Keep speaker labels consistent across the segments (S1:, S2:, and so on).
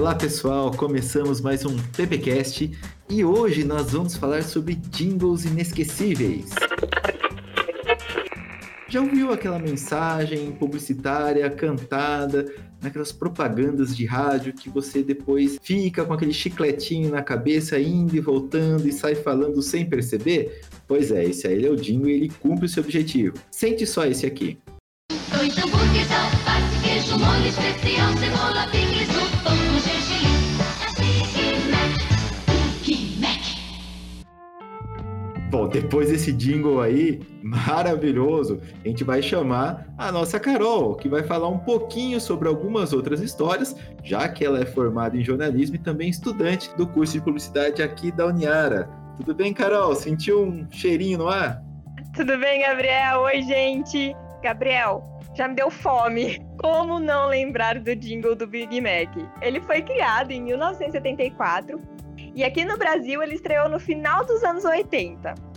S1: Olá pessoal, começamos mais um PPcast e hoje nós vamos falar sobre jingles inesquecíveis. Já ouviu aquela mensagem publicitária cantada naquelas propagandas de rádio que você depois fica com aquele chicletinho na cabeça indo e voltando e sai falando sem perceber? Pois é, esse aí é o jingle e ele cumpre o seu objetivo. Sente só esse aqui. Dois depois desse jingle aí, maravilhoso, a gente vai chamar a nossa Carol, que vai falar um pouquinho sobre algumas outras histórias, já que ela é formada em jornalismo e também estudante do curso de publicidade aqui da Uniara. Tudo bem, Carol? Sentiu um cheirinho no ar?
S2: Tudo bem, Gabriel? Oi, gente! Gabriel, já me deu fome. Como não lembrar do jingle do Big Mac? Ele foi criado em 1974 e aqui no Brasil ele estreou no final dos anos 80.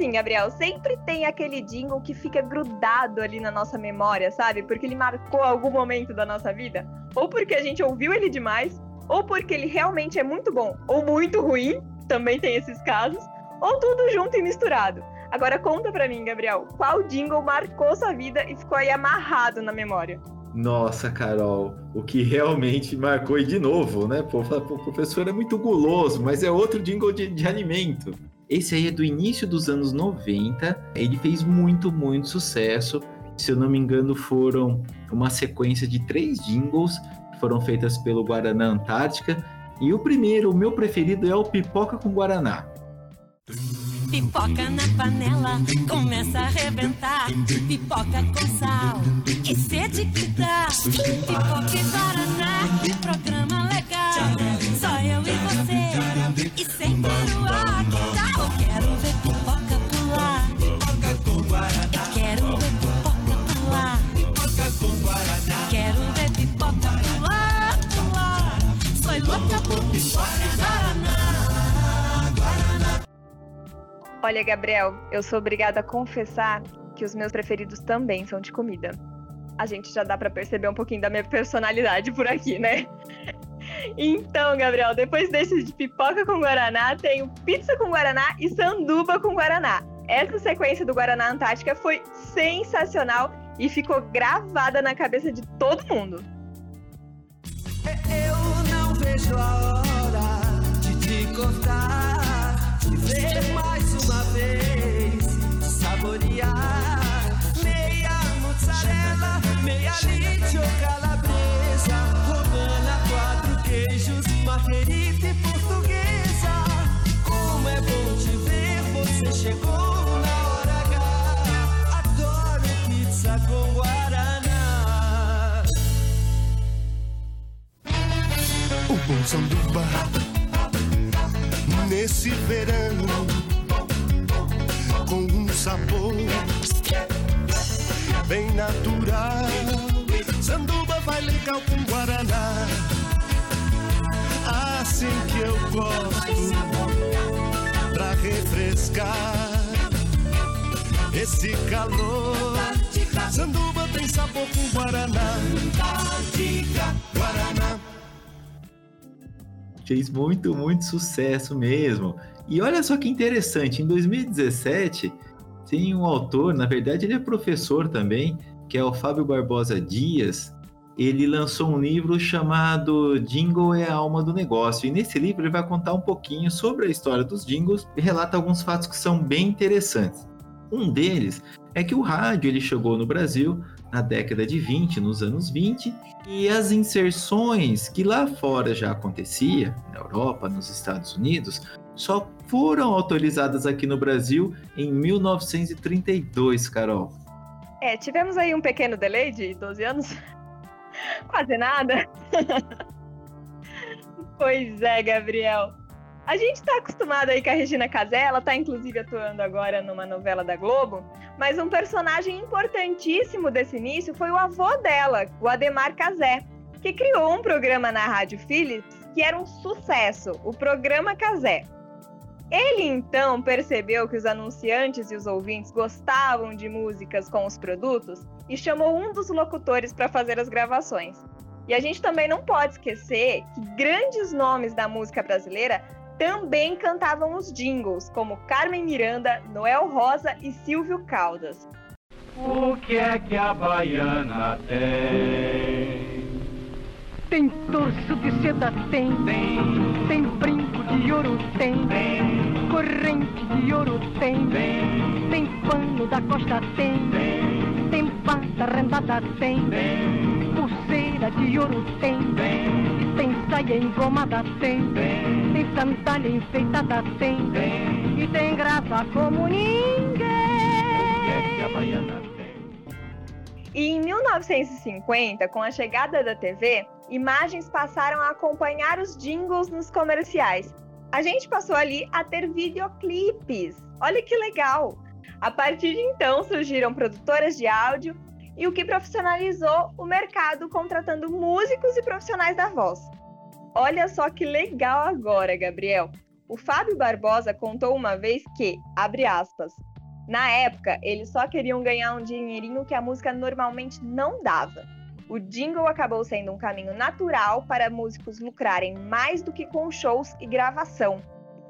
S2: Sim, Gabriel, sempre tem aquele jingle que fica grudado ali na nossa memória, sabe? Porque ele marcou algum momento da nossa vida. Ou porque a gente ouviu ele demais, ou porque ele realmente é muito bom ou muito ruim, também tem esses casos, ou tudo junto e misturado. Agora conta pra mim, Gabriel, qual jingle marcou sua vida e ficou aí amarrado na memória?
S1: Nossa, Carol, o que realmente marcou, e de novo, né? Pô, o professor é muito guloso, mas é outro jingle de, de alimento. Esse aí é do início dos anos 90, ele fez muito, muito sucesso. Se eu não me engano, foram uma sequência de três jingles que foram feitas pelo Guaraná Antártica. E o primeiro, o meu preferido, é o Pipoca com Guaraná.
S3: Pipoca na panela, começa a arrebentar. Pipoca com sal, que sede que dá. Pipoca e Guaraná, programa legal. Só eu e você, e sem ar,
S2: Olha, Gabriel, eu sou obrigada a confessar que os meus preferidos também são de comida. A gente já dá para perceber um pouquinho da minha personalidade por aqui, né? Então, Gabriel, depois desse de pipoca com guaraná, tenho pizza com guaraná e sanduba com guaraná. Essa sequência do Guaraná Antártica foi sensacional e ficou gravada na cabeça de todo mundo.
S4: Eu não vejo a hora
S5: Sanduba nesse verão com um sabor bem natural. Sanduba vai legal com guaraná, assim que eu gosto pra refrescar esse calor. Sanduba tem sabor com guaraná. Guaraná.
S1: Fez muito, muito sucesso mesmo. E olha só que interessante, em 2017 tem um autor, na verdade ele é professor também, que é o Fábio Barbosa Dias. Ele lançou um livro chamado Jingle é a alma do negócio. E nesse livro ele vai contar um pouquinho sobre a história dos jingles e relata alguns fatos que são bem interessantes. Um deles é que o rádio ele chegou no Brasil na década de 20, nos anos 20, e as inserções que lá fora já acontecia, na Europa, nos Estados Unidos, só foram autorizadas aqui no Brasil em 1932, Carol.
S2: É, tivemos aí um pequeno delay de 12 anos. Quase nada. pois é, Gabriel. A gente tá acostumado aí com a Regina Casé, ela tá inclusive atuando agora numa novela da Globo, mas um personagem importantíssimo desse início foi o avô dela, o Ademar Casé, que criou um programa na Rádio Philips que era um sucesso, o programa Casé. Ele então percebeu que os anunciantes e os ouvintes gostavam de músicas com os produtos e chamou um dos locutores para fazer as gravações. E a gente também não pode esquecer que grandes nomes da música brasileira também cantavam os jingles, como Carmen Miranda, Noel Rosa e Silvio Caldas.
S6: O que é que a baiana tem?
S7: Tem torso de seda, tem.
S6: Tem,
S7: Tem brinco de ouro, tem.
S6: tem,
S7: Corrente de ouro, tem.
S6: tem,
S7: Tem pano da costa, tem.
S6: tem,
S7: Tem bata rendada, tem.
S6: tem,
S7: Pulseira de ouro, tem.
S6: tem,
S7: tem saia engomada, tem.
S6: tem,
S7: Tem sandália enfeitada, tem.
S6: tem.
S7: E tem graça como ninguém.
S2: E em 1950, com a chegada da TV, imagens passaram a acompanhar os jingles nos comerciais. A gente passou ali a ter videoclipes. Olha que legal! A partir de então surgiram produtoras de áudio e o que profissionalizou o mercado contratando músicos e profissionais da voz. Olha só que legal agora, Gabriel. O Fábio Barbosa contou uma vez que, abre aspas, na época, eles só queriam ganhar um dinheirinho que a música normalmente não dava. O jingle acabou sendo um caminho natural para músicos lucrarem mais do que com shows e gravação.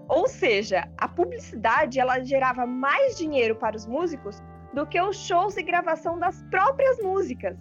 S2: Ou seja, a publicidade ela gerava mais dinheiro para os músicos do que os shows e gravação das próprias músicas.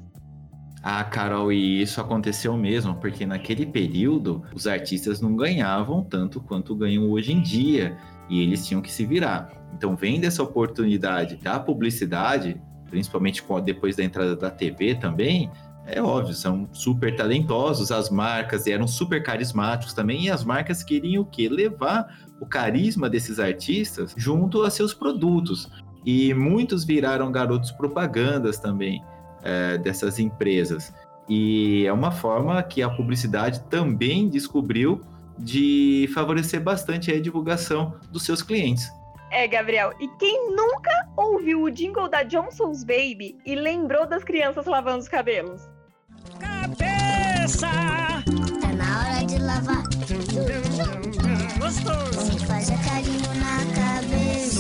S1: Ah, Carol, e isso aconteceu mesmo, porque naquele período os artistas não ganhavam tanto quanto ganham hoje em dia e eles tinham que se virar. Então, vendo essa oportunidade da publicidade, principalmente depois da entrada da TV também, é óbvio, são super talentosos as marcas eram super carismáticos também, e as marcas queriam o quê? Levar o carisma desses artistas junto a seus produtos. E muitos viraram garotos propagandas também é, dessas empresas. E é uma forma que a publicidade também descobriu de favorecer bastante a divulgação dos seus clientes.
S2: É, Gabriel, e quem nunca ouviu o jingle da Johnson's Baby e lembrou das crianças lavando os cabelos?
S4: Cabeça!
S8: Tá na hora de lavar.
S4: Gostoso!
S8: Você faz a carinho na cabeça.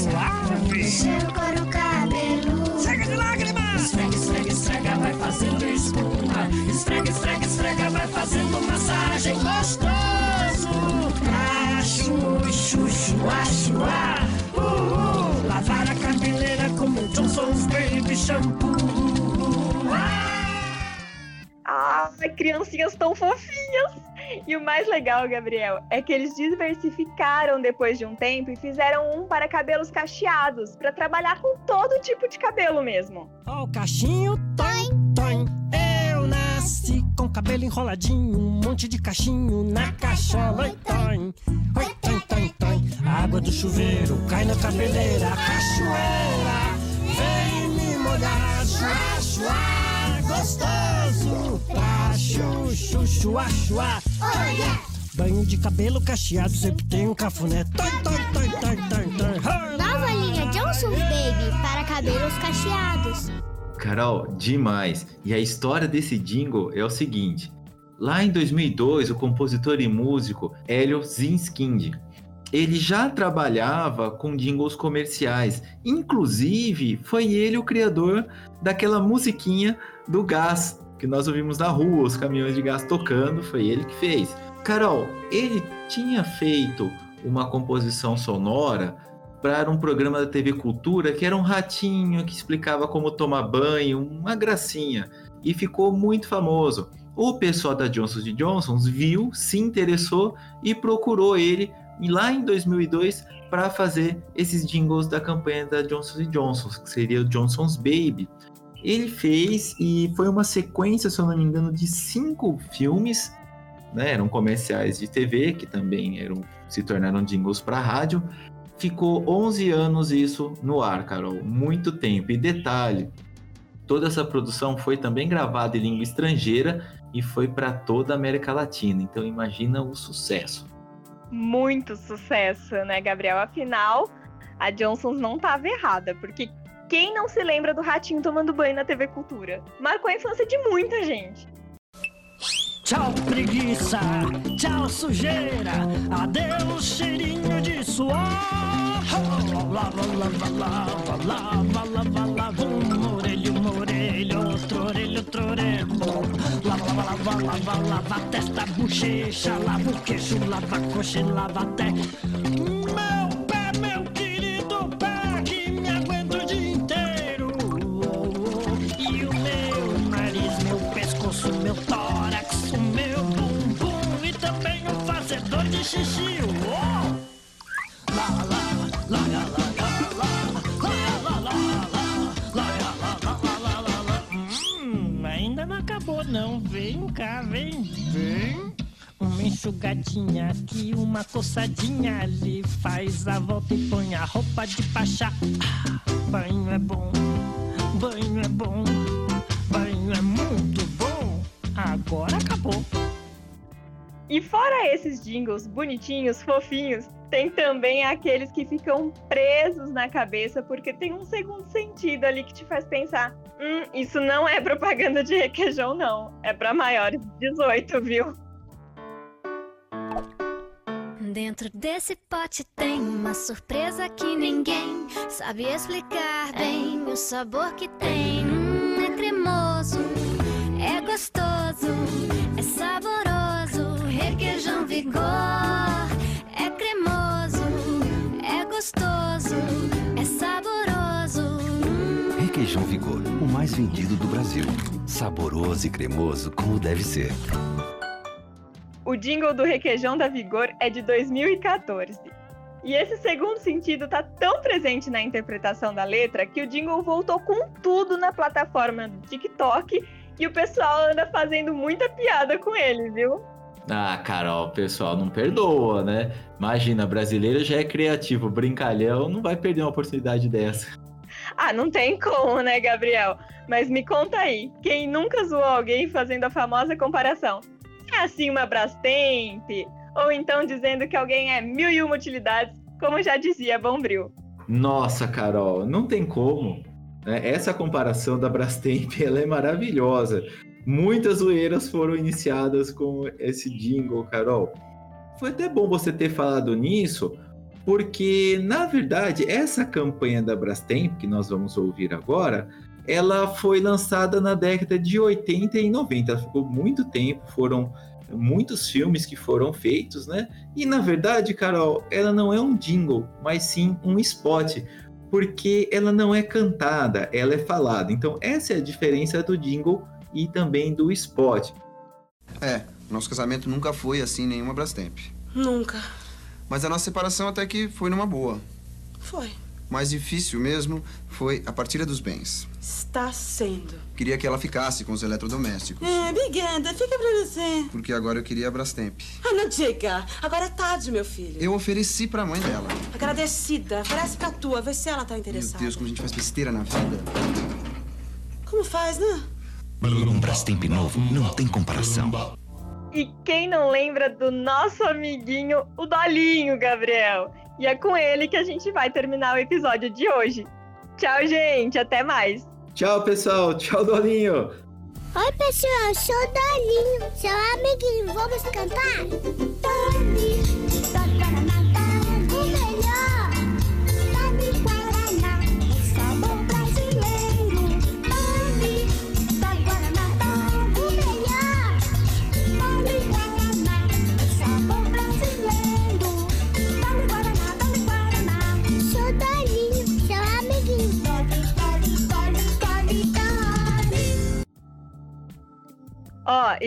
S4: Suave!
S8: Com o cabelo.
S4: Chega de lágrimas! Esfrega, esfrega, esfrega, vai fazendo espuma. Esfrega, esfrega, esfrega, vai fazendo massagem gostoso. Acho, chuchu, acho, ah, uh, uh. Lavar a cabeleira como Johnson's Baby Shampoo. Ah,
S2: criancinhas tão fofinhas! E o mais legal, Gabriel, é que eles diversificaram depois de um tempo e fizeram um para cabelos cacheados, para trabalhar com todo tipo de cabelo mesmo.
S4: Ó o cachinho, toim, toim. Eu nasci com cabelo enroladinho, um monte de cachinho na cachola, oi, toim. Oi, toim, toim. A água do chuveiro cai na cabeleira, cachoeira vem me molhar, chuá, chuá, gostoso. Pra chuchu, chuá, chuá. Banho de cabelo cacheado, sempre tem um cafuné.
S8: Nova linha Johnson's Baby para cabelos cacheados.
S1: Carol, demais! E a história desse jingle é o seguinte: lá em 2002, o compositor e músico Hélio Zinskind ele já trabalhava com jingles comerciais. Inclusive, foi ele o criador daquela musiquinha do gás que nós ouvimos na rua, os caminhões de gás tocando, foi ele que fez. Carol, ele tinha feito uma composição sonora para um programa da TV Cultura que era um ratinho que explicava como tomar banho, uma gracinha, e ficou muito famoso. O pessoal da Johnson Johnson viu, se interessou e procurou ele lá em 2002 para fazer esses jingles da campanha da Johnson Johnson, que seria o Johnson's Baby. Ele fez e foi uma sequência, se eu não me engano, de cinco filmes, né? Eram comerciais de TV que também eram se tornaram jingles para rádio. Ficou 11 anos isso no ar, Carol, muito tempo. E detalhe, toda essa produção foi também gravada em língua estrangeira e foi para toda a América Latina. Então imagina o sucesso.
S2: muito sucesso, né, Gabriel? Afinal, a Johnson's não tava errada, porque quem não se lembra do ratinho tomando banho na TV Cultura? Marcou a infância de muita gente.
S4: Tchau, preguiça. Tchau, sujeira. Adeus, cheirinho de suor. Lava, lava, lava, lava, lava, lava. Um orelho, um orelho, outro orelho, outro orelho. Lava, lava, lava, lava, lava testa, bochecha. Lava o queixo, lava a coxa e lava até. Não. Vem cá, vem, vem. Uma enxugadinha aqui, uma coçadinha ali. Faz a volta e põe a roupa de pachá ah, Banho é bom, banho é bom Banho é muito bom. Agora acabou.
S2: E fora esses jingles bonitinhos, fofinhos, tem também aqueles que ficam presos na cabeça porque tem um segundo sentido ali que te faz pensar: hum, isso não é propaganda de requeijão, não. É pra maiores de 18, viu?
S9: Dentro desse pote tem uma surpresa que ninguém sabe explicar bem. O sabor que tem hum, é cremoso, é gostoso, é saboroso. Requeijão vigor
S10: mais vendido do Brasil. Saboroso e cremoso como deve ser.
S2: O jingle do Requeijão da Vigor é de 2014. E esse segundo sentido tá tão presente na interpretação da letra que o jingle voltou com tudo na plataforma do TikTok e o pessoal anda fazendo muita piada com ele, viu?
S1: Ah, Carol, o pessoal não perdoa, né? Imagina, brasileiro já é criativo, brincalhão, não vai perder uma oportunidade dessa.
S2: Ah, não tem como, né, Gabriel? Mas me conta aí, quem nunca zoou alguém fazendo a famosa comparação? É assim uma Brastemp? Ou então dizendo que alguém é mil e uma utilidades, como já dizia Bombril.
S1: Nossa, Carol, não tem como. né? Essa comparação da Brastemp ela é maravilhosa. Muitas zoeiras foram iniciadas com esse jingle, Carol. Foi até bom você ter falado nisso, porque na verdade essa campanha da Brastemp que nós vamos ouvir agora, ela foi lançada na década de 80 e 90. Ela ficou muito tempo, foram muitos filmes que foram feitos, né? E na verdade, Carol, ela não é um jingle, mas sim um spot, porque ela não é cantada, ela é falada. Então essa é a diferença do jingle e também do spot.
S11: É, nosso casamento nunca foi assim nenhuma Brastemp.
S12: Nunca.
S11: Mas a nossa separação até que foi numa boa.
S12: Foi.
S11: Mais difícil mesmo foi a partilha dos bens.
S12: Está sendo.
S11: Queria que ela ficasse com os eletrodomésticos.
S12: É, obrigada. Fica pra você.
S11: Porque agora eu queria a Brastemp.
S12: Ah, não diga. Agora é tarde, meu filho.
S11: Eu ofereci pra mãe dela.
S12: Agradecida. Oferece pra tua. Vê se ela tá
S11: Meu
S12: interessada.
S11: Deus, como a gente faz besteira na vida.
S12: Como faz, né?
S10: Um Brastemp novo não tem comparação.
S2: E quem não lembra do nosso amiguinho, o Dolinho, Gabriel? E é com ele que a gente vai terminar o episódio de hoje. Tchau, gente. Até mais.
S1: Tchau, pessoal. Tchau, Dolinho.
S8: Oi, pessoal, eu sou o Dolinho, seu amiguinho. Vamos cantar? Dani,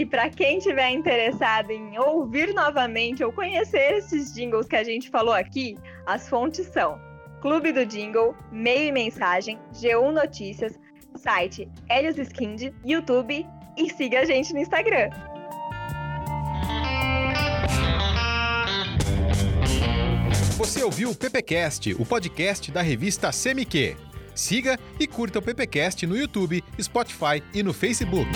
S2: e pra quem tiver interessado em ouvir novamente ou conhecer esses jingles que a gente falou aqui, as fontes são Clube do Jingle, Meio e Mensagem, G1 Notícias, site Helios Skind, YouTube e siga a gente no Instagram.
S13: Você ouviu o PPcast, o podcast da revista CMQ. Siga e curta o PPcast no YouTube, Spotify e no Facebook.